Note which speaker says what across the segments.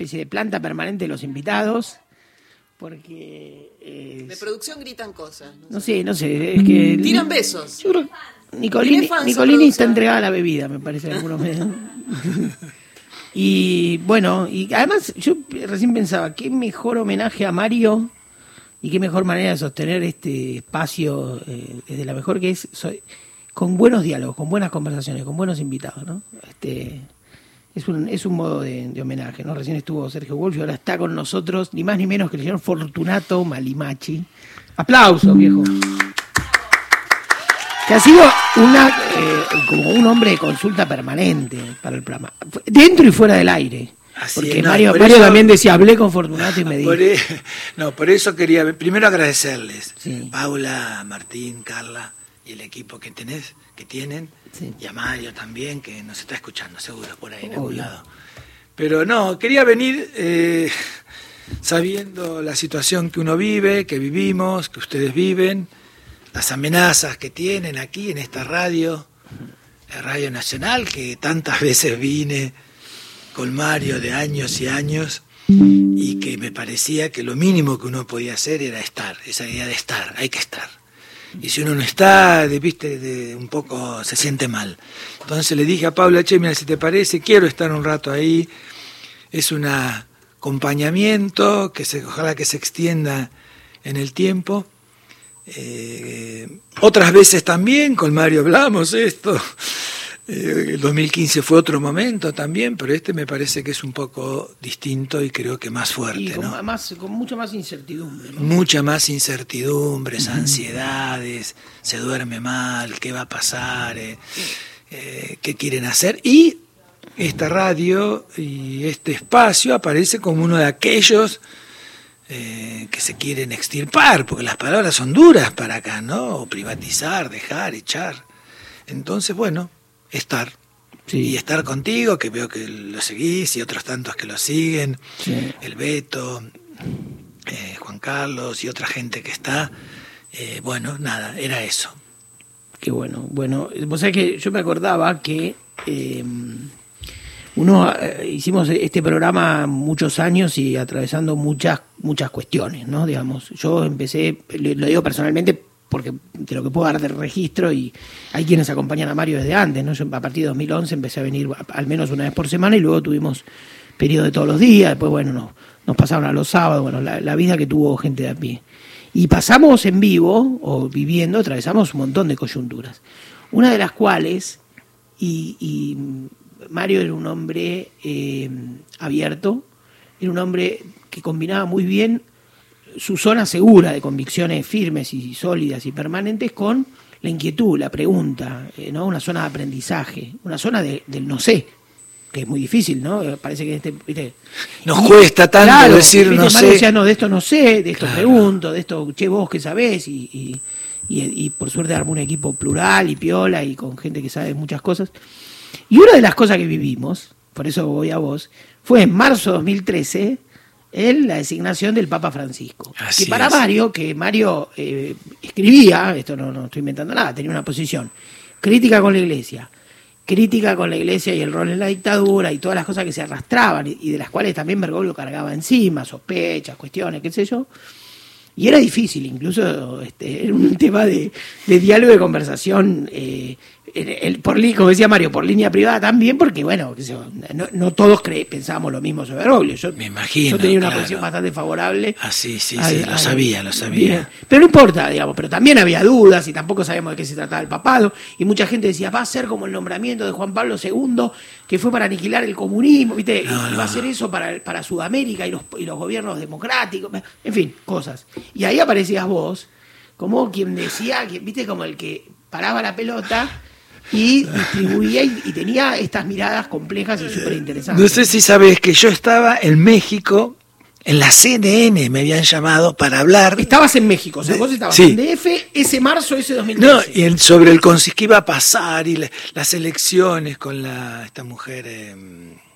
Speaker 1: especie de planta permanente de los invitados, porque... eh,
Speaker 2: De producción gritan cosas. ¿no?
Speaker 1: no sé, no sé, es que...
Speaker 2: Tiran besos.
Speaker 1: Yo creo que Nicolini, Nicolini está entregada a la bebida, me parece, en algunos medios. y bueno, y además yo recién pensaba, qué mejor homenaje a Mario y qué mejor manera de sostener este espacio eh, desde la mejor que es soy, con buenos diálogos, con buenas conversaciones, con buenos invitados, ¿no? Este, es un, es un modo de, de homenaje, ¿no? Recién estuvo Sergio Wolf y ahora está con nosotros, ni más ni menos que el señor Fortunato Malimachi. Aplausos, viejo que ha sido una eh, como un hombre de consulta permanente para el programa, dentro y fuera del aire.
Speaker 3: Así
Speaker 1: Porque
Speaker 3: no,
Speaker 1: Mario,
Speaker 3: por
Speaker 1: Mario
Speaker 3: eso-
Speaker 1: también decía, hablé con Fortunato y me dijo.
Speaker 3: Por, e- no, por eso quería primero agradecerles,
Speaker 1: Sí.
Speaker 3: Paula, Martín, Carla y el equipo que tenés, que tienen,
Speaker 1: Sí.
Speaker 3: y a Mario también, que nos está escuchando seguro por ahí en algún lado. Pero no, quería venir eh, sabiendo la situación que uno vive, que vivimos, que ustedes viven, las amenazas que tienen aquí en esta radio, la Radio Nacional, que tantas veces vine con Mario de años y años y que me parecía que lo mínimo que uno podía hacer era estar, esa idea de estar, hay que estar. Y si uno no está, de, viste, de, un poco se siente mal. Entonces le dije a Paula, che, mira, si te parece, quiero estar un rato ahí. Es un acompañamiento que se, ojalá que se extienda en el tiempo. Eh, otras veces también con Mario hablamos esto. Eh, el 2015 fue otro momento también, pero este me parece que es un poco distinto y creo que más
Speaker 1: Y
Speaker 3: fuerte,
Speaker 1: con,
Speaker 3: ¿no?
Speaker 1: más, con mucha más incertidumbre. ¿no?
Speaker 3: Mucha más incertidumbres, ansiedades, se duerme mal, qué va a pasar, eh, eh, qué quieren hacer. Y esta radio y este espacio aparece como uno de aquellos eh, que se quieren extirpar, porque las palabras son duras para acá, ¿no? O privatizar, dejar, echar. Entonces, bueno, estar.
Speaker 1: Sí.
Speaker 3: Y estar contigo, que veo que lo seguís, y otros tantos que lo siguen,
Speaker 1: Sí.
Speaker 3: el Beto, eh, Juan Carlos y otra gente que está. Eh, bueno, nada, era eso.
Speaker 1: Qué bueno. Bueno, vos sabés que yo me acordaba que eh, uno hicimos este programa muchos años y atravesando muchas muchas cuestiones, ¿no? Digamos, yo empecé, lo digo personalmente porque de lo que puedo dar de registro y hay quienes acompañan a Mario desde antes, ¿no? A partir de 2011 empecé a venir al menos una vez por semana y luego tuvimos periodo de todos los días, después bueno, nos, nos pasaron a los sábados, bueno, la, la vida que tuvo gente de a pie. Y pasamos en vivo, o viviendo, atravesamos un montón de coyunturas. Una de las cuales, y, y Mario era un hombre eh, abierto, era un hombre que combinaba muy bien su zona segura de convicciones firmes y sólidas y permanentes con la inquietud, la pregunta, eh, ¿no? una zona de aprendizaje, una zona de- del no sé, que es muy difícil, ¿no? Eh, Parece que este, ¿viste?
Speaker 3: Nos cuesta tanto decir
Speaker 1: ¿viste?
Speaker 3: no sé.
Speaker 1: decía, no, de esto no sé, de esto
Speaker 3: Claro.
Speaker 1: pregunto, de esto, che, vos que sabés, y, y, y- y por suerte armó un equipo plural y piola y con gente que sabe muchas cosas. Y una de las cosas que vivimos, por eso voy a vos, fue en marzo de 2013 en la designación del Papa Francisco.
Speaker 3: Así
Speaker 1: que para
Speaker 3: es.
Speaker 1: Mario, que Mario eh, escribía, esto no, no estoy inventando nada, tenía una posición crítica con la iglesia, crítica con la iglesia y el rol en la dictadura y todas las cosas que se arrastraban y, y de las cuales también Bergoglio cargaba encima, sospechas, cuestiones, qué sé yo. Y era difícil, incluso este, era un tema de, de diálogo y de conversación, eh, el- por, como decía Mario, por línea privada también, porque bueno, no, no todos cre- pensábamos lo mismo sobre Bergoglio. Yo,
Speaker 3: Me imagino,
Speaker 1: Yo tenía una
Speaker 3: claro.
Speaker 1: posición bastante favorable.
Speaker 3: Ah, sí, sí,
Speaker 1: al-
Speaker 3: sí, lo
Speaker 1: al-
Speaker 3: sabía, lo sabía.
Speaker 1: Bien. Pero no importa, digamos, pero también había dudas y tampoco sabíamos de qué se trataba el papado. Y mucha gente decía, va a ser como el nombramiento de Juan Pablo II, que fue para aniquilar el comunismo, ¿viste?
Speaker 3: No,
Speaker 1: va a ser eso para, para Sudamérica y los, y los gobiernos democráticos, en fin, cosas. Y ahí aparecías vos, como quien decía, que, ¿viste? Como el que paraba la pelota y distribuía y, y tenía estas miradas complejas y súper interesantes.
Speaker 3: No sé si sabes que yo estaba en México, en la CNN me habían llamado para hablar.
Speaker 1: Estabas en México, o sea, vos estabas
Speaker 3: sí.
Speaker 1: en DF ese marzo, ese 2013.
Speaker 3: No, y el- sobre el consis que iba a pasar y la- las elecciones con la esta mujer eh,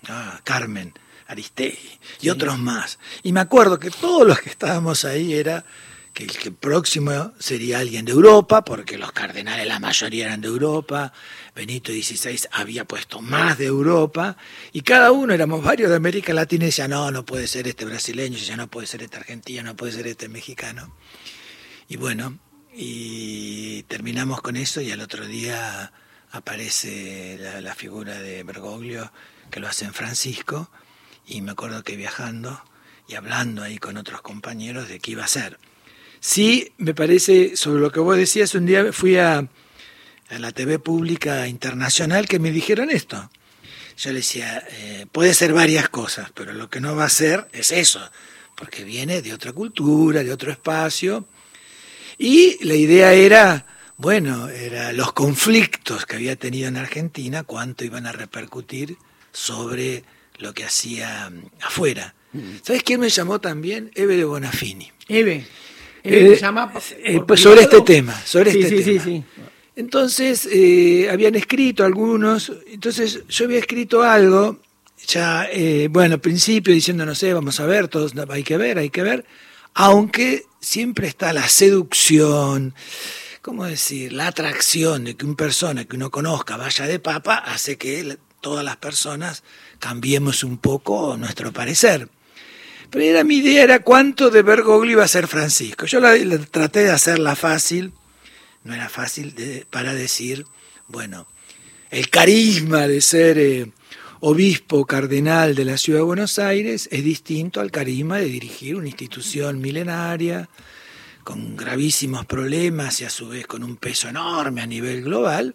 Speaker 3: ah, Carmen Aristegui y otros más. Y me acuerdo que todos los que estábamos ahí era que el que próximo sería alguien de Europa, porque los cardenales la mayoría eran de Europa, Benito XVI había puesto más de Europa, y cada uno éramos varios de América Latina y decía, no, no puede ser este brasileño, ya no puede ser este argentino, no puede ser este mexicano. Y bueno, y terminamos con eso y al otro día aparece la, figura de Bergoglio, que lo hace en Francisco, y me acuerdo que viajando y hablando ahí con otros compañeros de qué iba a ser. Sí, me parece, sobre lo que vos decías, un día fui a, a la TV pública internacional que me dijeron esto. Yo le decía, eh, puede ser varias cosas, pero lo que no va a ser es eso, porque viene de otra cultura, de otro espacio. Y la idea era, bueno, era los conflictos que había tenido en Argentina, cuánto iban a repercutir sobre lo que hacía mm, afuera. ¿Sabes quién me llamó también? Eve de Bonafini.
Speaker 1: Eve.
Speaker 3: Eh,
Speaker 1: llama por-
Speaker 3: eh,
Speaker 1: por
Speaker 3: pues sobre este tema, sobre
Speaker 1: Sí,
Speaker 3: este
Speaker 1: sí,
Speaker 3: tema.
Speaker 1: sí.
Speaker 3: Entonces, eh, habían escrito algunos, entonces yo había escrito algo, ya, eh, bueno, al principio diciendo, no sé, vamos a ver, todos hay que ver, hay que ver, aunque siempre está la seducción, ¿cómo decir? La atracción de que una persona que uno conozca vaya de papa hace que todas las personas cambiemos un poco nuestro parecer. Pero era mi idea, era cuánto de Bergoglio iba a ser Francisco. Yo traté de hacerla fácil, no era fácil para decir, bueno, el carisma de ser eh, obispo cardenal de la ciudad de Buenos Aires es distinto al carisma de dirigir una institución milenaria con gravísimos problemas y a su vez con un peso enorme a nivel global,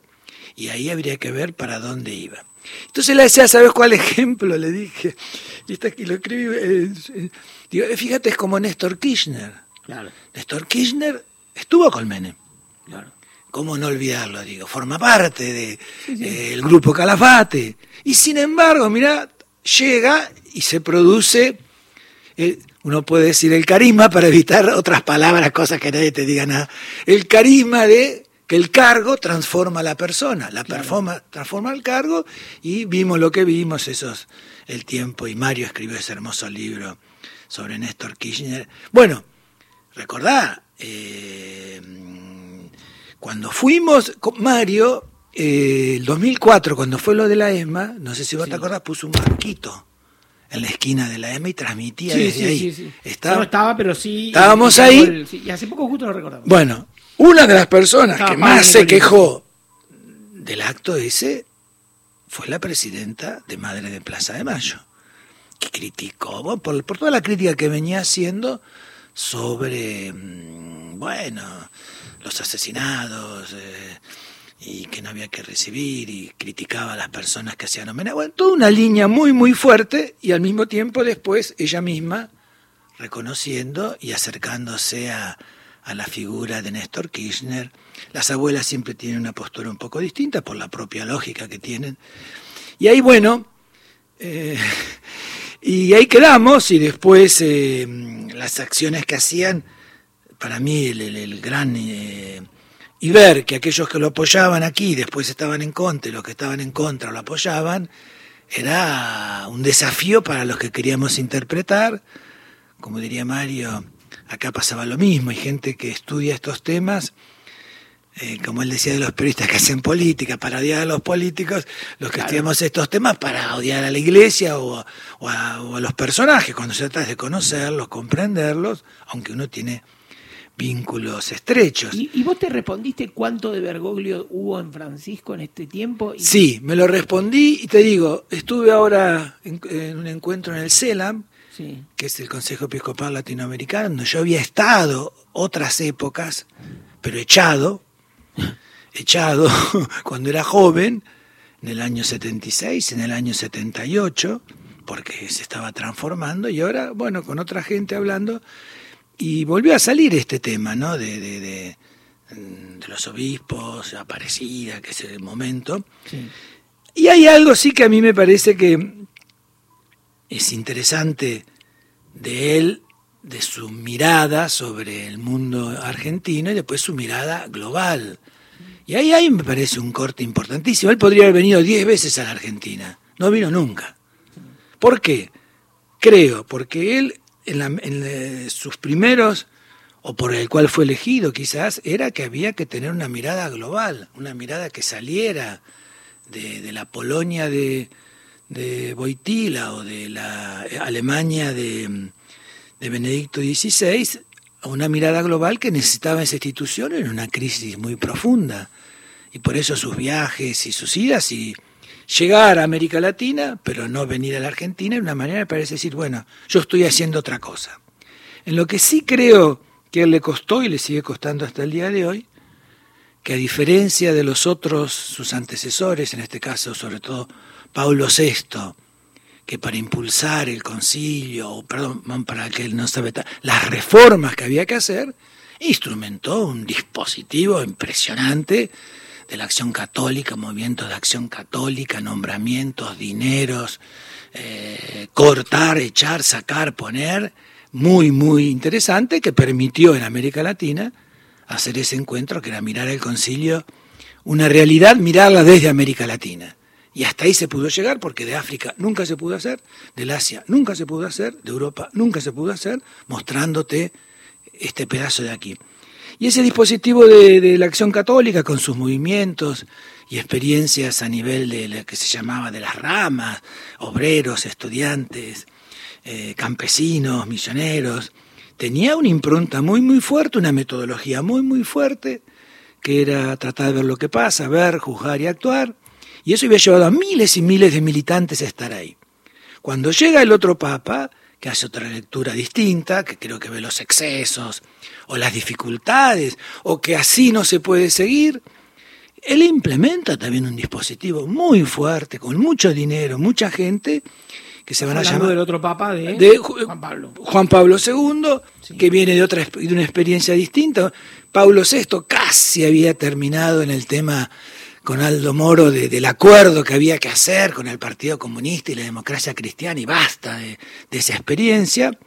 Speaker 3: y ahí habría que ver para dónde iba. Entonces le decía, ¿sabes cuál ejemplo? Le dije, y está aquí, lo escribí, eh, eh, digo, "Eh, fíjate, es como Néstor Kirchner.
Speaker 1: Claro,
Speaker 3: Néstor Kirchner estuvo con Menem.
Speaker 1: claro.
Speaker 3: ¿Cómo no olvidarlo? Digo, forma parte del de, eh, el grupo Calafate. Y sin embargo, mira, llega y se produce, eh, uno puede decir el carisma para evitar otras palabras, cosas que nadie te diga nada. El carisma de que el cargo transforma a la persona, la performa, transforma el cargo y vimos lo que vimos, esos, el tiempo, y Mario escribió ese hermoso libro sobre Néstor Kirchner. Bueno, recordá, eh, cuando fuimos con Mario, eh, el 2004, cuando fue lo de la ESMA, no sé si vos
Speaker 1: Sí.
Speaker 3: te acordás, puso un marquito en la esquina de la ESMA y transmitía
Speaker 1: Sí,
Speaker 3: desde
Speaker 1: sí,
Speaker 3: ahí.
Speaker 1: sí.
Speaker 3: Estaba-
Speaker 1: no estaba, pero sí.
Speaker 3: Estábamos ahí.
Speaker 1: el- y hace poco justo lo recordamos.
Speaker 3: Bueno, una de las personas que más se quejó del acto ese fue la presidenta de Madre de Plaza de Mayo, que criticó, bueno, por, por toda la crítica que venía haciendo sobre, mm, bueno, los asesinados eh, y que no había que recibir y criticaba a las personas que hacían homenaje. Bueno, toda una línea muy, muy fuerte y al mismo tiempo después ella misma reconociendo y acercándose a, a la figura de Néstor Kirchner. Las abuelas siempre tienen una postura un poco distinta por la propia lógica que tienen. Y ahí, bueno, eh, y ahí quedamos y después eh, las acciones que hacían, para mí el, el- gran... eh, y ver que aquellos que lo apoyaban aquí después estaban en contra y los que estaban en contra lo apoyaban, era un desafío para los que queríamos interpretar. Como diría Mario, acá pasaba lo mismo, hay gente que estudia estos temas, eh, como él decía de los periodistas que hacen política, para odiar a los políticos, los que estudiamos estos temas para odiar a la iglesia o a, o a- o a los personajes, cuando se trata de conocerlos, comprenderlos, aunque uno tiene vínculos estrechos.
Speaker 1: ¿Y, y vos te respondiste cuánto de Bergoglio hubo en Francisco en este tiempo? Y-
Speaker 3: Sí, me lo respondí y te digo, estuve ahora en, en un encuentro en el CELAM,
Speaker 1: Sí.
Speaker 3: que es el Consejo Episcopal Latinoamericano, donde yo había estado otras épocas, pero echado, echado cuando era joven, en el año 76, en el año 78, porque se estaba transformando, y ahora, bueno, con otra gente hablando, y volvió a salir este tema, ¿no? De, de, de, de los obispos, Aparecida, que es el momento.
Speaker 1: sí.
Speaker 3: Y hay algo sí que a mí me parece que es interesante de él, de su mirada sobre el mundo argentino y después su mirada global. Y ahí, ahí me parece un corte importantísimo. Él podría haber venido diez veces a la Argentina. No vino nunca. ¿Por qué? Creo, porque él en, sus primeros o por el cual fue elegido quizás, era que había que tener una mirada global, una mirada que saliera de la Polonia de, de Boitila o de la Alemania de, de Benedicto XVI a una mirada global que necesitaba esa institución en una crisis muy profunda. Y por eso sus viajes y sus idas y llegar a América Latina, pero no venir a la Argentina, de una manera parece decir, bueno, yo estoy haciendo otra cosa. En lo que sí creo que le costó y le sigue costando hasta el día de hoy, que a diferencia de los otros, sus antecesores, en este caso sobre todo Paulo VI, que para impulsar el concilio, perdón, para que él no sabe las reformas que había que hacer, instrumentó un dispositivo impresionante de la acción católica, movimientos de acción católica, nombramientos, dineros, eh, cortar, echar, sacar, poner, muy, muy interesante, que permitió en América Latina hacer ese encuentro, que era mirar el concilio, una realidad, mirarla desde América Latina. Y hasta ahí se pudo llegar porque de África nunca se pudo hacer, del Asia nunca se pudo hacer, de Europa nunca se pudo hacer, mostrándote este pedazo de aquí. Y ese dispositivo de, la acción católica con sus movimientos y experiencias a nivel de lo que se llamaba de las ramas, obreros, estudiantes, eh, campesinos, misioneros, tenía una impronta muy, muy fuerte, una metodología muy, muy fuerte, que era tratar de ver lo que pasa, ver, juzgar y actuar. Y eso había llevado a miles y miles de militantes a estar ahí. Cuando llega el otro papa, que hace otra lectura distinta, que creo que ve los excesos, o las dificultades, o que así no se puede seguir, él implementa también un dispositivo muy fuerte, con mucho dinero, mucha gente, que se van a llamar...
Speaker 1: del otro papa de, Juan Pablo.
Speaker 3: Juan Pablo II, que viene de, otra, de una experiencia distinta. Pablo VI casi había terminado en el tema con Aldo Moro del acuerdo que había que hacer con el Partido Comunista y la democracia cristiana y basta de, de esa experiencia.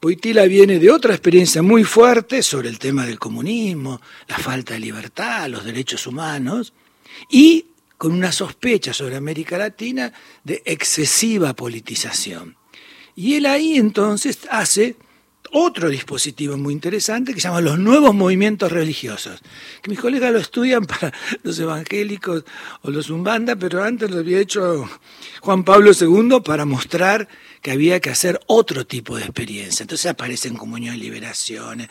Speaker 3: Poitila viene de otra experiencia muy fuerte sobre el tema del comunismo, la falta de libertad, los derechos humanos, y con una sospecha sobre América Latina de excesiva politización. Y él ahí entonces hace otro dispositivo muy interesante que se llama los nuevos movimientos religiosos, que mis colegas lo estudian para los evangélicos o los umbanda, pero antes lo había hecho Juan Pablo II para mostrar que había que hacer otro tipo de experiencia. Entonces aparecen comunión y liberaciones,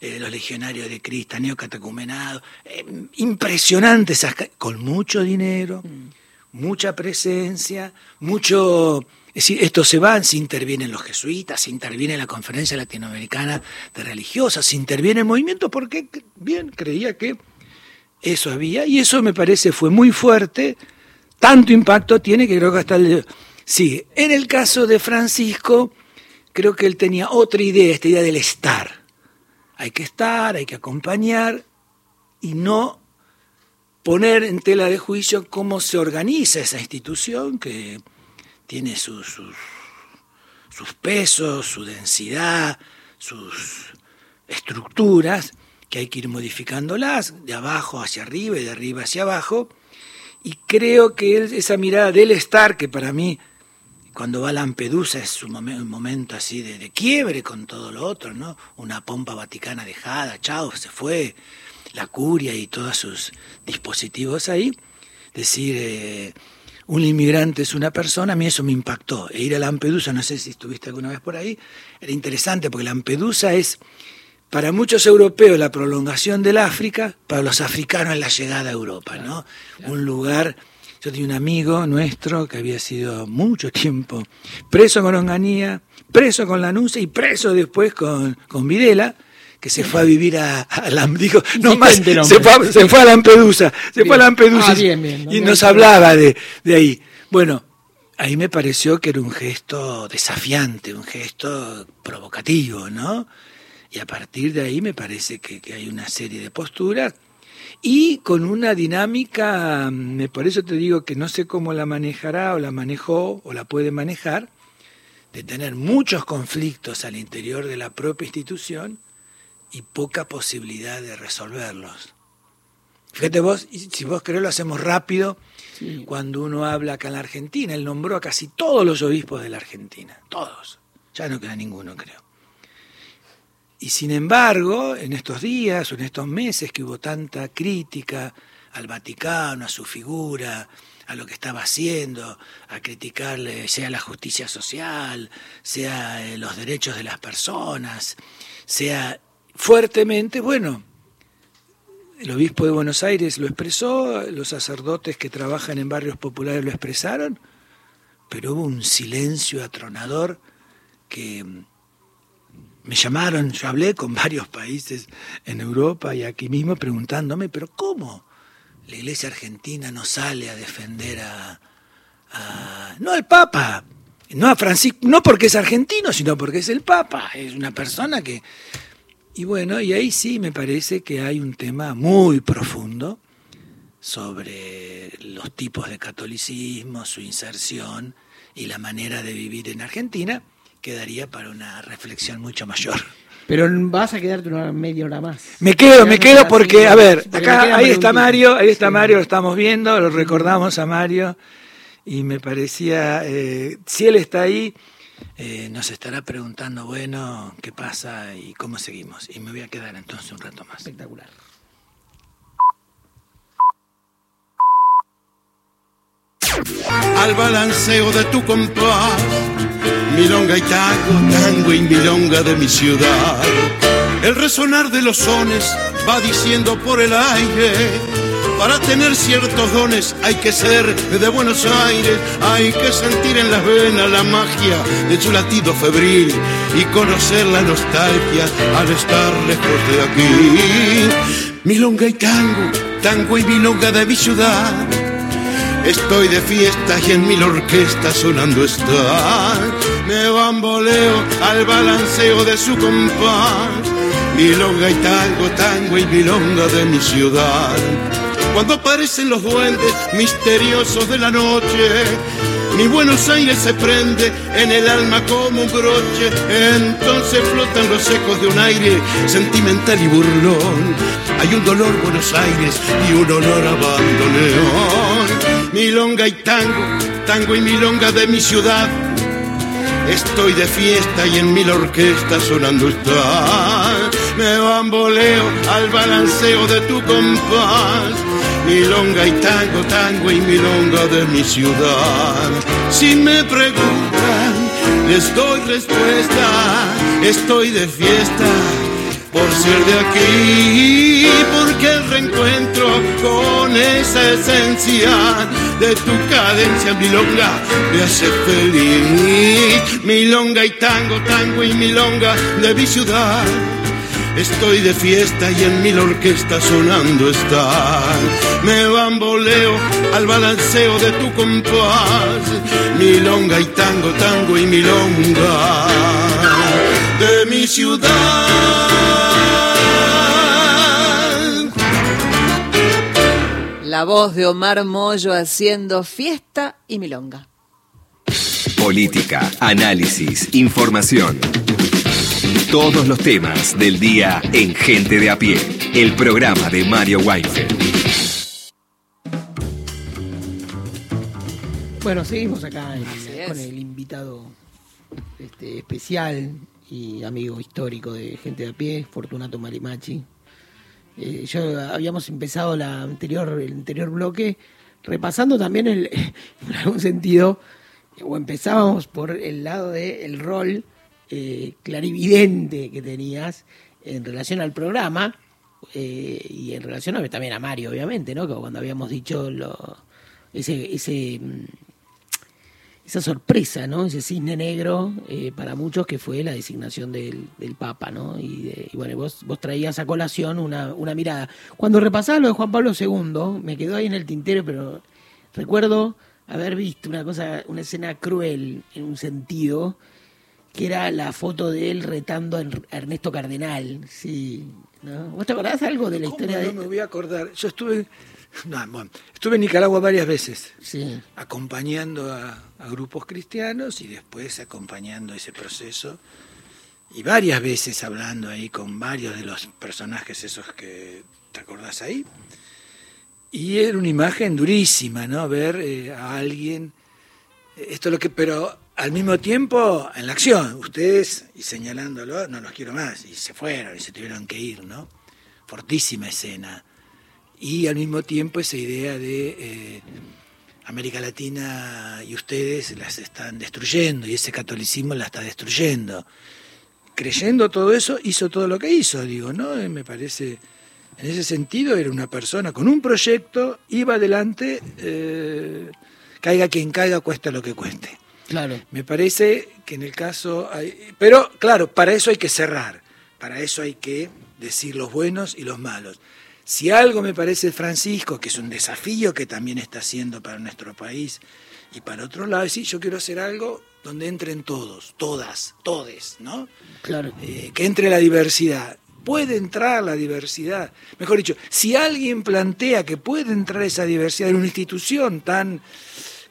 Speaker 3: eh, los legionarios de Cristo, neocatecumenados, eh, impresionantes, con mucho dinero, mm. Mucha presencia, mucho es decir, esto se va, se intervienen los jesuitas, se interviene la Conferencia Latinoamericana de Religiosas, se interviene el movimiento porque, bien, creía que eso había, y eso me parece fue muy fuerte, tanto impacto tiene que creo que hasta el... Sí, en el caso de Francisco, creo que él tenía otra idea, esta idea del estar. Hay que estar, hay que acompañar y no poner en tela de juicio cómo se organiza esa institución que tiene sus, pesos, su densidad, sus estructuras, que hay que ir modificándolas de abajo hacia arriba y de arriba hacia abajo. Y creo que esa mirada del estar, que para mí, cuando va a Lampedusa, es un momento, así de, de, quiebre con todo lo otro, ¿no? Una pompa vaticana dejada, chao, se fue, la curia y todos sus dispositivos ahí. Decir, eh, un inmigrante es una persona, a mí eso me impactó. E ir a Lampedusa, no sé si estuviste alguna vez por ahí, era interesante porque Lampedusa es para muchos europeos la prolongación del África, para los africanos la llegada a Europa, ¿no? Un lugar, yo tenía un amigo nuestro que había sido mucho tiempo preso con Onganía, preso con la Lanuncia y preso después con, con Videla, que se fue a vivir a, Lampedusa, no más, se fue, a Lampedusa, se fue a Lampedusa ah, y nos hablaba de, de ahí. Bueno, ahí me pareció que era un gesto desafiante, un gesto provocativo, ¿no? Y a partir de ahí me parece que, que, hay una serie de posturas y con una dinámica, por eso te digo que no sé cómo la manejará o la manejó o la puede manejar, de tener muchos conflictos al interior de la propia institución y poca posibilidad de resolverlos. Fíjate vos, si vos querés lo hacemos rápido, cuando uno habla acá en la Argentina, él nombró a casi todos los obispos de la Argentina, todos, ya no queda ninguno creo. y sin embargo, en estos días o en estos meses que hubo tanta crítica al Vaticano, a su figura, a lo que estaba haciendo, a criticarle sea la justicia social, sea eh, los derechos de las personas, sea fuertemente, bueno, el obispo de Buenos Aires lo expresó, los sacerdotes que trabajan en barrios populares lo expresaron, pero hubo un silencio atronador que mm, me llamaron, yo hablé con varios países en Europa y aquí mismo preguntándome, pero ¿cómo la iglesia argentina no sale a defender a, a no al Papa, no a Francisco, no porque es argentino, sino porque es el Papa, es una persona que... Y bueno, y ahí sí me parece que hay un tema muy profundo sobre los tipos de catolicismo, su inserción y la manera de vivir en Argentina, quedaría para una reflexión mucho mayor.
Speaker 1: Pero vas a quedarte una media hora más.
Speaker 3: Me quedo, me quedo porque, a ver, acá ahí está. Mario, ahí está. Mario, lo estamos viendo, lo recordamos a Mario y me parecía, eh, si él está ahí, eh, nos estará preguntando, bueno, qué pasa y cómo seguimos. Y me voy a quedar entonces un rato más.
Speaker 1: Espectacular.
Speaker 4: al balanceo de tu compás, milonga y tango, tango y milonga de mi ciudad. El resonar de los sones va diciendo por el aire, para tener ciertos dones hay que ser de Buenos Aires, hay que sentir en las venas la magia de su latido febril y conocer la nostalgia al estar lejos de aquí. Milonga y tango, tango y milonga de mi ciudad. Estoy de fiesta y en mil orquestas sonando está. Me bamboleo al balanceo de su compás. Milonga y tango, tango y milonga de mi ciudad. Cuando aparecen los duendes misteriosos de la noche, mi Buenos Aires se prende en el alma como un broche. Entonces flotan los ecos de un aire sentimental y burlón. Hay un dolor Buenos Aires y un olor a bandoneón. Milonga y tango, tango y milonga de mi ciudad. Estoy de fiesta y en mil orquestas sonando está. Me bamboleo al balanceo de tu compás. Milonga y tango, tango y milonga de mi ciudad. Si me preguntan, les doy respuesta. Estoy de fiesta por ser de aquí, porque el reencuentro con esa esencia de tu cadencia milonga me hace feliz. Milonga y tango, tango y milonga de mi ciudad. Estoy de fiesta y en mil orquestas sonando está. Me bamboleo al balanceo de tu compás. Milonga y tango, tango y milonga de mi ciudad.
Speaker 2: La voz de Omar Mollo haciendo fiesta y milonga.
Speaker 5: Política, análisis, información. Todos los temas del día en Gente de a pie. El programa de Mario Weinfeld.
Speaker 1: Bueno, seguimos acá en-
Speaker 2: es.
Speaker 1: con el invitado este, especial y amigo histórico de gente de a pie, Fortunato Marimachi. Eh, yo habíamos empezado la anterior, el anterior bloque repasando también el, en algún sentido, o empezábamos por el lado del rol eh, clarividente que tenías en relación al programa eh, y en relación a, también a Mario, obviamente, ¿no? Cuando habíamos dicho lo, ese, ese mm, esa sorpresa, ¿no? Ese cisne negro eh, para muchos que fue la designación del, del Papa, ¿no? Y, de- y bueno, vos, vos traías a colación una, una mirada. Cuando repasaba lo de Juan Pablo II, me quedó ahí en el tintero, pero recuerdo haber visto una cosa, una escena cruel en un sentido, que era la foto de él retando a Er- Ernesto Cardenal, sí. ¿no? ¿Vos te acordás algo de la
Speaker 3: ¿Cómo
Speaker 1: historia
Speaker 3: no
Speaker 1: de
Speaker 3: me voy a acordar? Yo estuve, no, bueno, estuve en Nicaragua varias veces.
Speaker 1: Sí.
Speaker 3: acompañando a, a grupos cristianos y después acompañando ese proceso y varias veces hablando ahí con varios de los personajes esos que te acordás ahí. Y era una imagen durísima, ¿no? Ver eh, a alguien, esto es lo que, pero al mismo tiempo en la acción. Ustedes, y señalándolo, no los quiero más, y se fueron y se tuvieron que ir, ¿no? Fortísima escena. Y al mismo tiempo esa idea de eh, América Latina y ustedes las están destruyendo y ese catolicismo la está destruyendo. Creyendo todo eso, hizo todo lo que hizo, digo, ¿no? Me parece, en ese sentido, era una persona con un proyecto, iba adelante, eh, caiga quien caiga, cuesta lo que cueste.
Speaker 1: Claro.
Speaker 3: Me parece que en el caso... Hay, pero claro, para eso hay que cerrar, para eso hay que decir los buenos y los malos. Si algo me parece Francisco, que es un desafío que también está haciendo para nuestro país y para otro lado, es decir, yo quiero hacer algo donde entren todos, todas, todes, ¿no?
Speaker 1: Claro.
Speaker 3: Eh, que entre la diversidad. Puede entrar la diversidad. Mejor dicho, si alguien plantea que puede entrar esa diversidad en una institución tan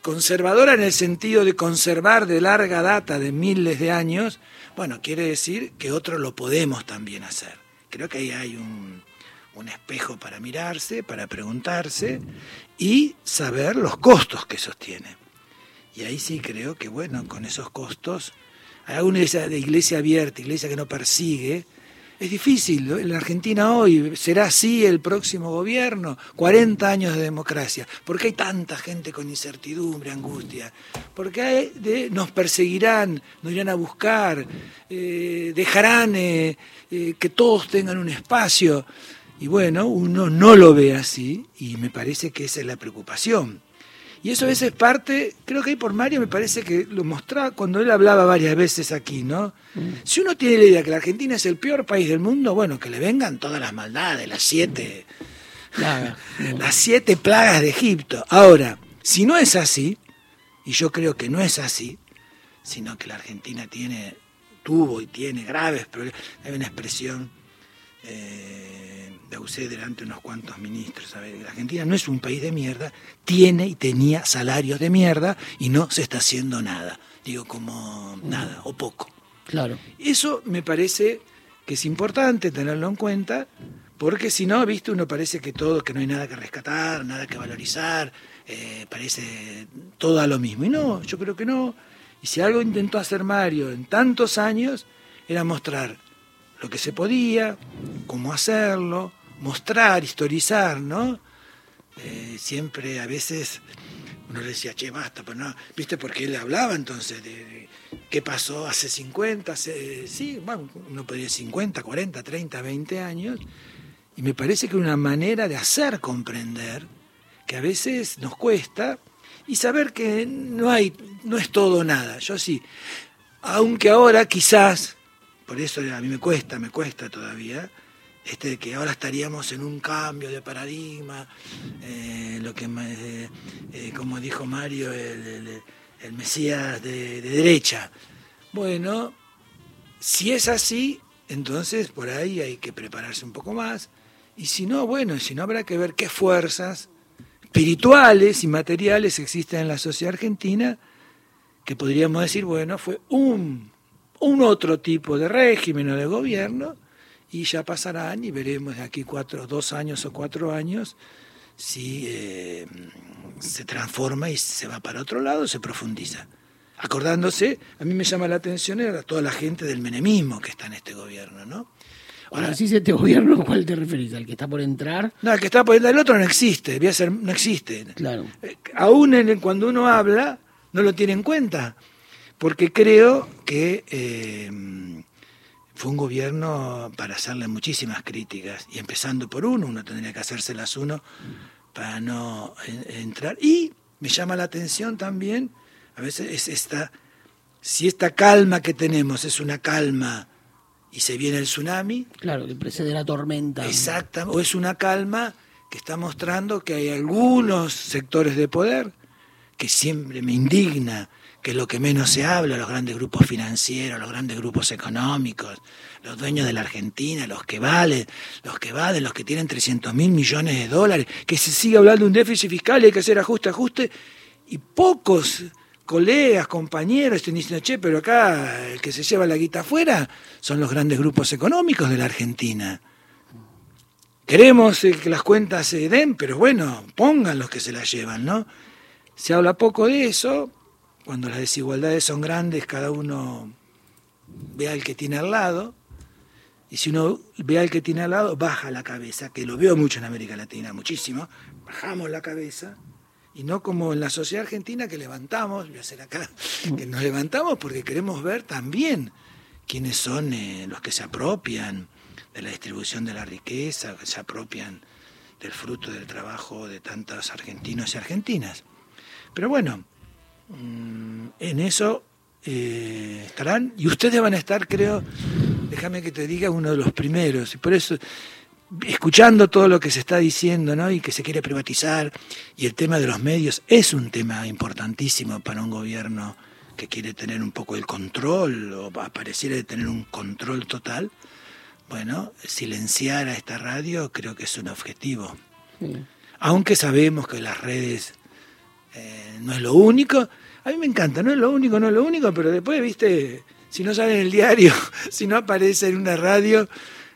Speaker 3: conservadora en el sentido de conservar de larga data, de miles de años, bueno, quiere decir que otros lo podemos también hacer. Creo que ahí hay un, un espejo para mirarse, para preguntarse y saber los costos que sostiene. Y ahí sí creo que, bueno, con esos costos, hay una iglesia, de iglesia abierta, iglesia que no persigue, es difícil. La Argentina hoy será así el próximo gobierno, 40 años de democracia. ¿Por qué hay tanta gente con incertidumbre, angustia? Porque hay de, nos perseguirán, nos irán a buscar, eh, dejarán eh, eh, que todos tengan un espacio. Y bueno, uno no lo ve así y me parece que esa es la preocupación. Y eso a veces parte, creo que ahí por Mario me parece que lo mostraba cuando él hablaba varias veces aquí, ¿no? Si uno tiene la idea que la Argentina es el peor país del mundo, bueno, que le vengan todas las maldades, las siete,
Speaker 1: Plaga.
Speaker 3: las siete plagas de Egipto. Ahora, si no es así, y yo creo que no es así, sino que la Argentina tiene, tuvo y tiene graves problemas, hay una expresión eh, la usé delante de unos cuantos ministros. A ver, la Argentina no es un país de mierda, tiene y tenía salarios de mierda y no se está haciendo nada. Digo, como nada o poco.
Speaker 1: Claro.
Speaker 3: Eso me parece que es importante tenerlo en cuenta, porque si no, viste, uno parece que todo, que no hay nada que rescatar, nada que valorizar, eh, parece todo a lo mismo. Y no, yo creo que no. Y si algo intentó hacer Mario en tantos años, era mostrar lo que se podía, cómo hacerlo, mostrar, historizar, ¿no? Eh, siempre a veces uno le decía, che, basta, pero no, ¿viste? Porque él hablaba entonces de, qué pasó hace 50, hace, sí, bueno, uno podría decir 50, 40, 30, 20 años, y me parece que una manera de hacer comprender que a veces nos cuesta y saber que no hay, no es todo nada. Yo sí, aunque ahora quizás por eso a mí me cuesta, me cuesta todavía, este, que ahora estaríamos en un cambio de paradigma, eh, lo que, eh, eh, como dijo Mario, el, Mesías de, de, derecha. Bueno, si es así, entonces por ahí hay que prepararse un poco más, y si no, bueno, si no habrá que ver qué fuerzas espirituales y materiales existen en la sociedad argentina, que podríamos decir, bueno, fue un un otro tipo de régimen o de gobierno y ya pasarán y veremos de aquí cuatro, dos años o cuatro años si eh, se transforma y se va para otro lado, se profundiza. Acordándose, a mí me llama la atención a toda la gente del menemismo que está en este gobierno, ¿no?
Speaker 1: Ahora, si este gobierno, ¿cuál te referís? ¿Al que está por entrar?
Speaker 3: No, el que está por entrar, el otro no existe, voy a ser, no existe.
Speaker 1: Claro.
Speaker 3: Eh, aún en, cuando uno habla, no lo tiene en cuenta porque creo que eh, fue un gobierno para hacerle muchísimas críticas, y empezando por uno, uno tendría que hacérselas uno para no en, entrar. Y me llama la atención también, a veces es esta, si esta calma que tenemos es una calma y se viene el tsunami.
Speaker 1: Claro, que precede la tormenta.
Speaker 3: Exacta, o es una calma que está mostrando que hay algunos sectores de poder que siempre me indigna que es lo que menos se habla, los grandes grupos financieros, los grandes grupos económicos, los dueños de la Argentina, los que valen, los que valen, los que tienen 300 mil millones de dólares, que se sigue hablando de un déficit fiscal y hay que hacer ajuste, ajuste, y pocos colegas, compañeros estén diciendo, che, pero acá el que se lleva la guita afuera son los grandes grupos económicos de la Argentina. Queremos que las cuentas se den, pero bueno, pongan los que se las llevan, ¿no? Se habla poco de eso, cuando las desigualdades son grandes, cada uno ve al que tiene al lado, y si uno ve al que tiene al lado, baja la cabeza, que lo veo mucho en América Latina, muchísimo, bajamos la cabeza, y no como en la sociedad argentina que levantamos, voy a hacer acá, que nos levantamos porque queremos ver también quiénes son eh, los que se apropian de la distribución de la riqueza, que se apropian del fruto del trabajo de tantos argentinos y argentinas. Pero bueno, mm, en eso eh, estarán, y ustedes van a estar, creo, déjame que te diga, uno de los primeros, y por eso, escuchando todo lo que se está diciendo, ¿no? Y que se quiere privatizar, y el tema de los medios es un tema importantísimo para un gobierno que quiere tener un poco el control, o pareciera de tener un control total. Bueno, silenciar a esta radio creo que es un objetivo. Aunque sabemos que las redes eh, no es lo único, a mí me encanta, no es lo único, no es lo único, pero después, viste, si no sale en el diario, si no aparece en una radio,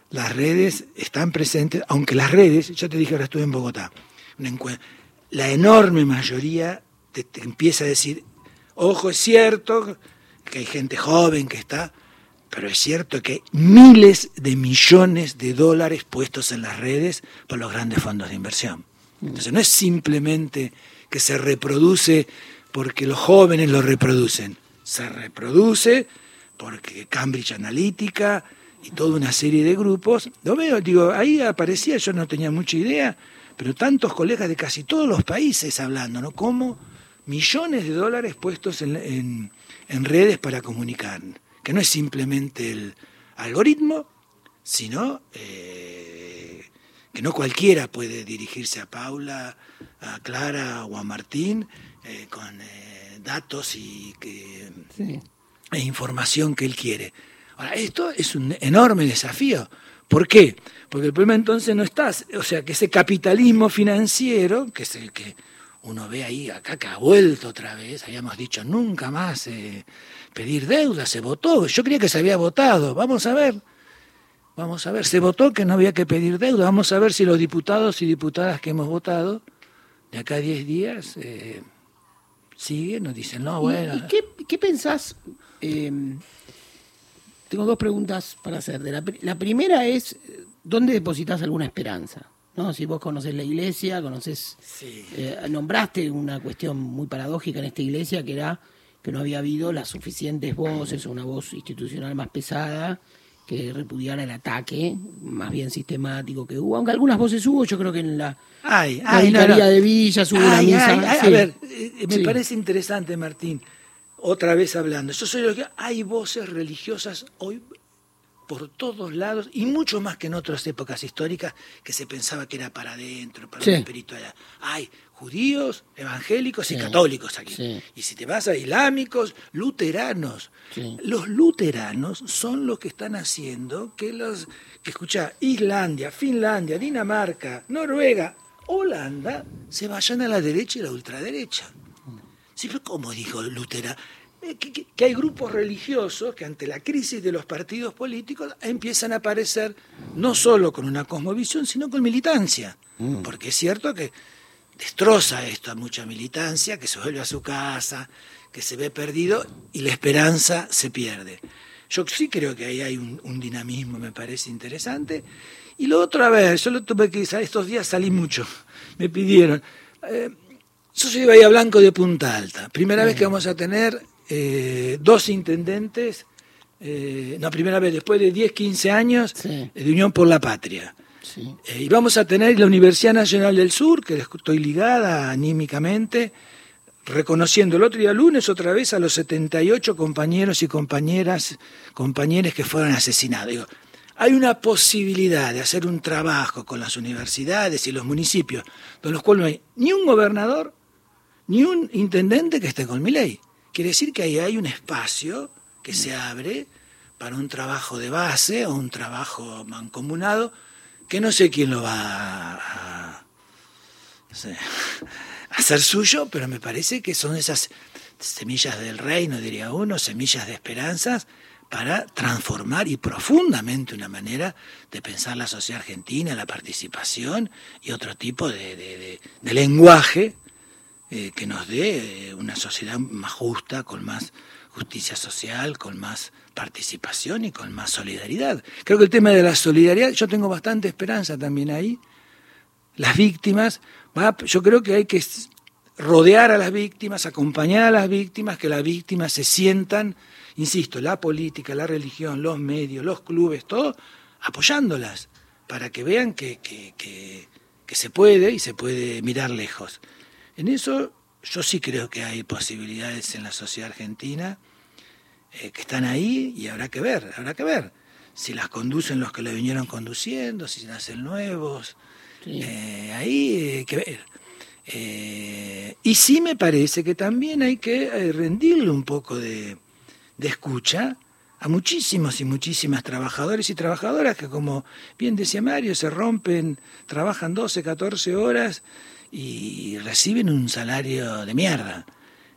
Speaker 3: las redes están presentes, aunque las redes, yo te dije ahora estuve en Bogotá, la enorme mayoría te, te empieza a decir, ojo, es cierto que hay gente joven que está, pero es cierto que hay miles de millones de dólares puestos en las redes por los grandes fondos de inversión. Entonces no es simplemente que se reproduce porque los jóvenes lo reproducen, se reproduce porque Cambridge Analytica y toda una serie de grupos, lo veo, digo, ahí aparecía, yo no tenía mucha idea, pero tantos colegas de casi todos los países hablando, ¿no? Como millones de dólares puestos en, en redes para comunicar que no es simplemente el algoritmo, sino eh, que no cualquiera puede dirigirse a Paula, a Clara o a Martín eh, con eh, datos y e información que él quiere. Ahora, esto es un enorme desafío. ¿Por qué? Porque el problema entonces no está, o sea, que ese capitalismo financiero, que es el que uno ve ahí, acá que ha vuelto otra vez, habíamos dicho nunca más pedir deuda, se votó, yo creía que se había votado, vamos a ver, vamos a ver, se votó que no había que pedir deuda, vamos a ver si los diputados y diputadas que hemos votado de acá a 10 días eh, siguen, nos dicen, no, bueno.
Speaker 1: ¿Y, qué, pensás? Em, tengo dos preguntas para hacer. La, la primera es, ¿dónde depositas alguna esperanza? ¿no? Si vos conoces la iglesia, conoces, eh, nombraste una cuestión muy paradójica en esta iglesia que era que no había habido las suficientes voces o una voz institucional más pesada que repudiara el ataque más bien sistemático que hubo, aunque algunas voces hubo, yo creo que en la
Speaker 3: ay,
Speaker 1: de Villas hubo una misa.
Speaker 3: A ver, eh, me parece interesante, Martín, otra vez hablando. Yo soy lo que hay voces religiosas hoy por todos lados y mucho más que en otras épocas históricas que se pensaba que era para adentro, para el espiritual. Hay judíos, evangélicos y católicos aquí. Y si te vas a islámicos, luteranos. Los luteranos son los que están haciendo que los, que escucha, Islandia, Finlandia, Dinamarca, Noruega, Holanda, se vayan a la derecha y la ultraderecha. Sí, pero ¿cómo dijo Lutera? Eh, que, hay grupos religiosos que ante la crisis de los partidos políticos empiezan a aparecer no solo con una cosmovisión, sino con militancia. Mm. Porque es cierto que destroza esto a mucha militancia, que se vuelve a su casa, que se ve perdido y la esperanza se pierde. Yo sí creo que ahí hay un, dinamismo, me parece interesante. Y lo otro, a ver, yo lo tuve que estos días salí mucho, me pidieron. Eh, yo soy Bahía Blanco de Punta Alta. Primera vez que vamos a tener eh, dos intendentes, eh, no, primera vez, después de 10, 15 años de Unión por la Patria. Eh, y vamos a tener la Universidad Nacional del Sur, que estoy ligada anímicamente, reconociendo el otro día lunes otra vez a los 78 compañeros y compañeras, compañeros que fueron asesinados. hay una posibilidad de hacer un trabajo con las universidades y los municipios, de los cuales no hay ni un gobernador ni un intendente que esté con mi ley. Quiere decir que ahí hay un espacio que se abre para un trabajo de base o un trabajo mancomunado que no sé quién lo va a, hacer suyo, pero me parece que son esas semillas del reino, diría uno, semillas de esperanzas para transformar y profundamente una manera de pensar la sociedad argentina, la participación y otro tipo de, lenguaje eh, que nos dé eh, una sociedad más justa, con más justicia social, con más participación y con más solidaridad. Creo que el tema de la solidaridad, yo tengo bastante esperanza también ahí. Las víctimas, yo creo que hay que rodear a las víctimas, acompañar a las víctimas, que las víctimas se sientan, insisto, la política, la religión, los medios, los clubes, todo, apoyándolas, para que vean que, que, que se puede y se puede mirar lejos. En eso yo sí creo que hay posibilidades en la sociedad argentina eh, que están ahí y habrá que ver, habrá que ver si las conducen los que lo vinieron conduciendo, si nacen nuevos. Eh, ahí hay que ver. Eh, y sí me parece que también hay que rendirle un poco de, de escucha a muchísimos y muchísimas trabajadores y trabajadoras que, como bien decía Mario, se rompen, trabajan 12, 14 horas y reciben un salario de mierda.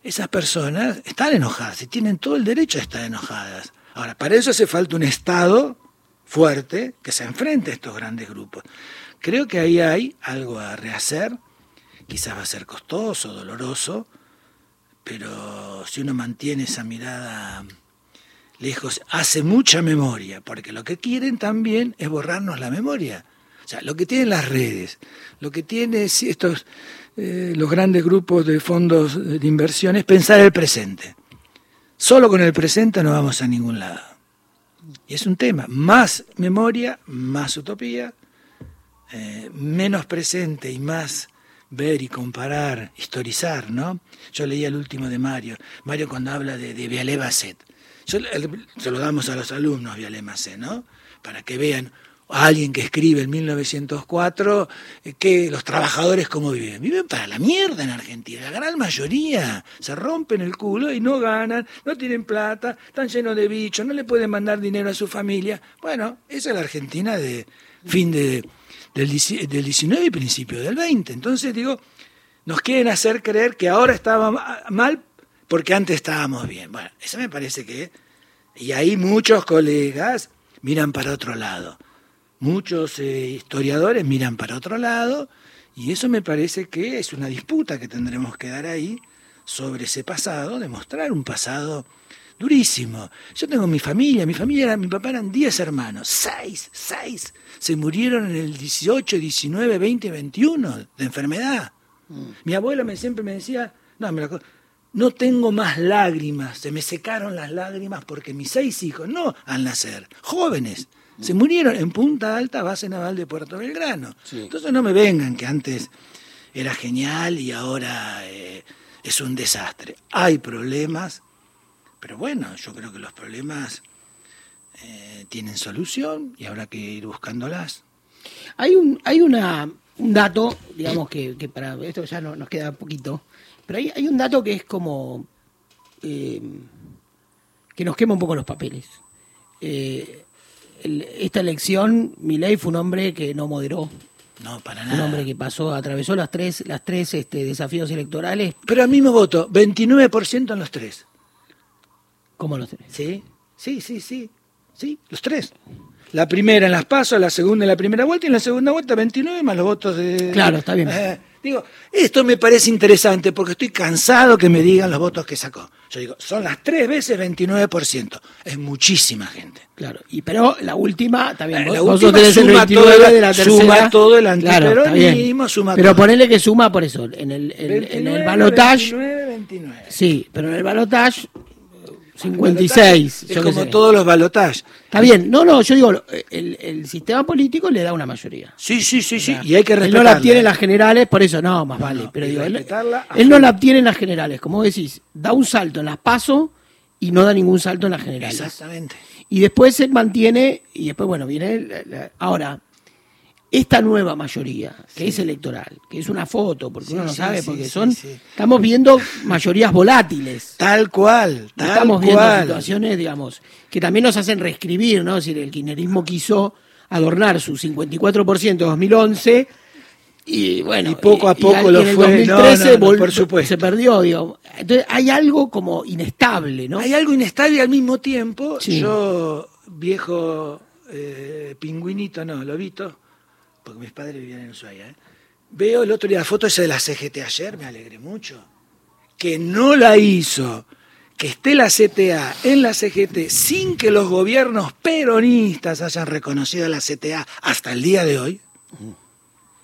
Speaker 3: Esas personas están enojadas y tienen todo el derecho a estar enojadas. Ahora, para eso hace falta un Estado fuerte que se enfrente a estos grandes grupos. Creo que ahí hay algo a rehacer, quizás va a ser costoso, doloroso, pero si uno mantiene esa mirada lejos, hace mucha memoria, porque lo que quieren también es borrarnos la memoria. O sea, lo que tienen las redes, lo que tienen estos, eh, los grandes grupos de fondos de inversión es pensar el presente. Solo con el presente no vamos a ningún lado. Y es un tema, más memoria, más utopía, eh, menos presente y más ver y comparar, historizar, ¿no? Yo leía el último de Mario, Mario cuando habla de, de Vialé Basset. Yo, se lo damos a los alumnos Vialé Basset, ¿no? Para que vean, alguien que escribe en 1904 eh, que los trabajadores cómo viven. Viven para la mierda en Argentina, la gran mayoría se rompen el culo y no ganan, no tienen plata, están llenos de bichos, no le pueden mandar dinero a su familia. Bueno, esa es la Argentina de fin de, del, del 19 y principio del 20. Entonces digo, nos quieren hacer creer que ahora estaba mal porque antes estábamos bien. Bueno, eso me parece que... Y ahí muchos colegas miran para otro lado muchos eh, historiadores miran para otro lado y eso me parece que es una disputa que tendremos que dar ahí sobre ese pasado, demostrar un pasado durísimo. Yo tengo mi familia, mi familia era, mi papá eran 10 hermanos, 6, 6 se murieron en el 18, 19, 20, 21 de enfermedad. Mm. Mi abuela me, siempre me decía, no, me no tengo más lágrimas, se me secaron las lágrimas porque mis seis hijos, no al nacer, jóvenes, se murieron en Punta Alta, base naval de Puerto Belgrano. Entonces no me vengan que antes era genial y ahora eh, es un desastre. Hay problemas, pero bueno, yo creo que los problemas eh, tienen solución y habrá que ir buscándolas.
Speaker 1: Hay un, hay una, un dato, digamos que, para esto ya no, nos queda poquito, pero hay, hay un dato que es como eh, que nos quema un poco los papeles. Eh, esta elección, Milei fue un hombre que no moderó.
Speaker 3: No, para
Speaker 1: nada. Un hombre que pasó, atravesó las tres, las tres este, desafíos electorales.
Speaker 3: Pero al mismo voto, 29% en los tres.
Speaker 1: ¿Cómo los tres?
Speaker 3: Sí, sí, sí, sí, sí, los tres. La primera en las pasos, la segunda en la primera vuelta y en la segunda vuelta 29 más los votos de...
Speaker 1: Claro, está bien.
Speaker 3: Eh, digo, esto me parece interesante porque estoy cansado que me digan los votos que sacó. Yo digo, son las tres veces 29%. Es muchísima gente.
Speaker 1: Claro, y pero la última, también
Speaker 3: eh, la última suma, todo,
Speaker 1: de la suma
Speaker 3: todo el antiperonismo, suma
Speaker 1: Pero ponele que suma por eso, en el, en, el balotage... 29, 29. Sí, pero en el balotage 56.
Speaker 3: Es como todos los balotajes.
Speaker 1: Está bien, no, no, yo digo, el, el, sistema político le da una mayoría.
Speaker 3: Sí, sí, sí, sí, y hay que respetarla.
Speaker 1: Él no la obtiene en las generales, por eso no, más vale. pero digo, él, él no la obtiene en las generales, como decís, da un salto en las PASO y no da ningún salto en las generales.
Speaker 3: Exactamente.
Speaker 1: Y después se mantiene, y después, bueno, viene. Ahora, esta nueva mayoría, que es electoral, que es una foto, porque uno no sabe, porque son, estamos viendo mayorías volátiles.
Speaker 3: Tal cual, tal
Speaker 1: Estamos viendo situaciones, digamos, que también nos hacen reescribir, ¿no? Es decir, el kirchnerismo quiso adornar su 54% en 2011 y bueno,
Speaker 3: y poco a poco lo fue.
Speaker 1: En 2013 por supuesto. se perdió, digo. Entonces hay algo como inestable, ¿no?
Speaker 3: Hay algo inestable y al mismo tiempo, yo, viejo eh, pingüinito, no, lobito, porque mis padres vivían en Ushuaia, ¿eh? veo el otro día la foto esa de la CGT ayer, me alegré mucho. Que no la hizo, que esté la CTA en la CGT sin que los gobiernos peronistas hayan reconocido a la CTA hasta el día de hoy,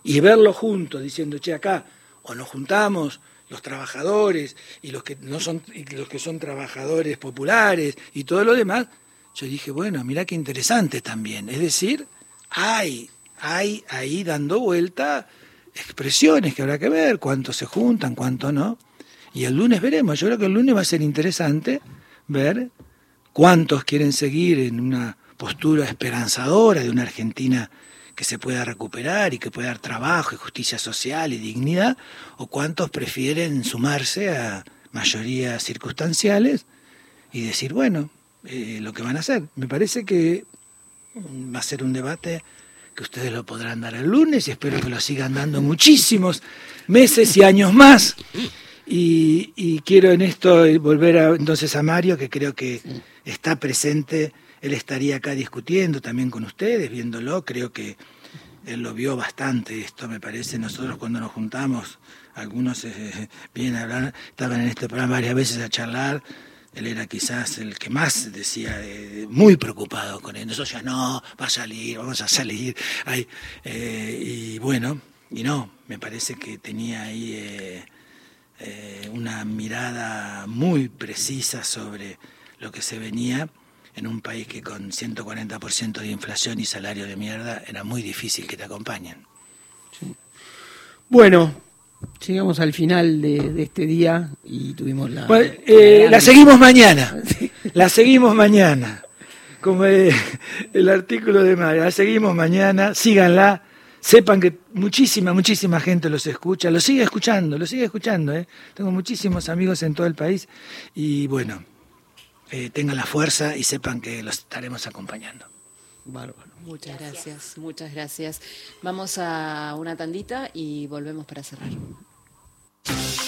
Speaker 3: y verlo juntos, diciendo, che, acá o nos juntamos los trabajadores y los que no son y los que son trabajadores populares y todo lo demás, yo dije, bueno, mira qué interesante también. Es decir, hay, hay ahí dando vuelta expresiones que habrá que ver, cuántos se juntan, cuánto no. Y el lunes veremos, yo creo que el lunes va a ser interesante ver cuántos quieren seguir en una postura esperanzadora de una Argentina que se pueda recuperar y que pueda dar trabajo y justicia social y dignidad, o cuántos prefieren sumarse a mayorías circunstanciales y decir, bueno, eh, lo que van a hacer. Me parece que va a ser un debate que ustedes lo podrán dar el lunes y espero que lo sigan dando muchísimos meses y años más. Y, quiero en esto volver a, entonces a Mario, que creo que está presente, él estaría acá discutiendo también con ustedes, viéndolo, creo que él lo vio bastante esto, me parece, nosotros cuando nos juntamos, algunos eh, vienen a hablar, estaban en este programa varias veces a charlar, él era quizás el que más decía, eh, muy preocupado con él. Nosotros ya no, va a salir, vamos a salir. Eh, y bueno, y no, me parece que tenía ahí eh, una mirada muy precisa sobre lo que se venía en un país que con 140% de inflación y salario de mierda era muy difícil que te acompañen.
Speaker 1: Bueno, Llegamos al final de, este día y tuvimos la...
Speaker 3: Eh, la seguimos mañana, la seguimos mañana, como el, artículo de María, la seguimos mañana, síganla, sepan que muchísima, muchísima gente los escucha, los sigue escuchando, los sigue escuchando, ¿eh? tengo muchísimos amigos en todo el país. Y bueno, eh, tengan la fuerza y sepan que los estaremos acompañando.
Speaker 2: Muchas gracias. muchas gracias. Vamos a una tandita y volvemos para cerrar.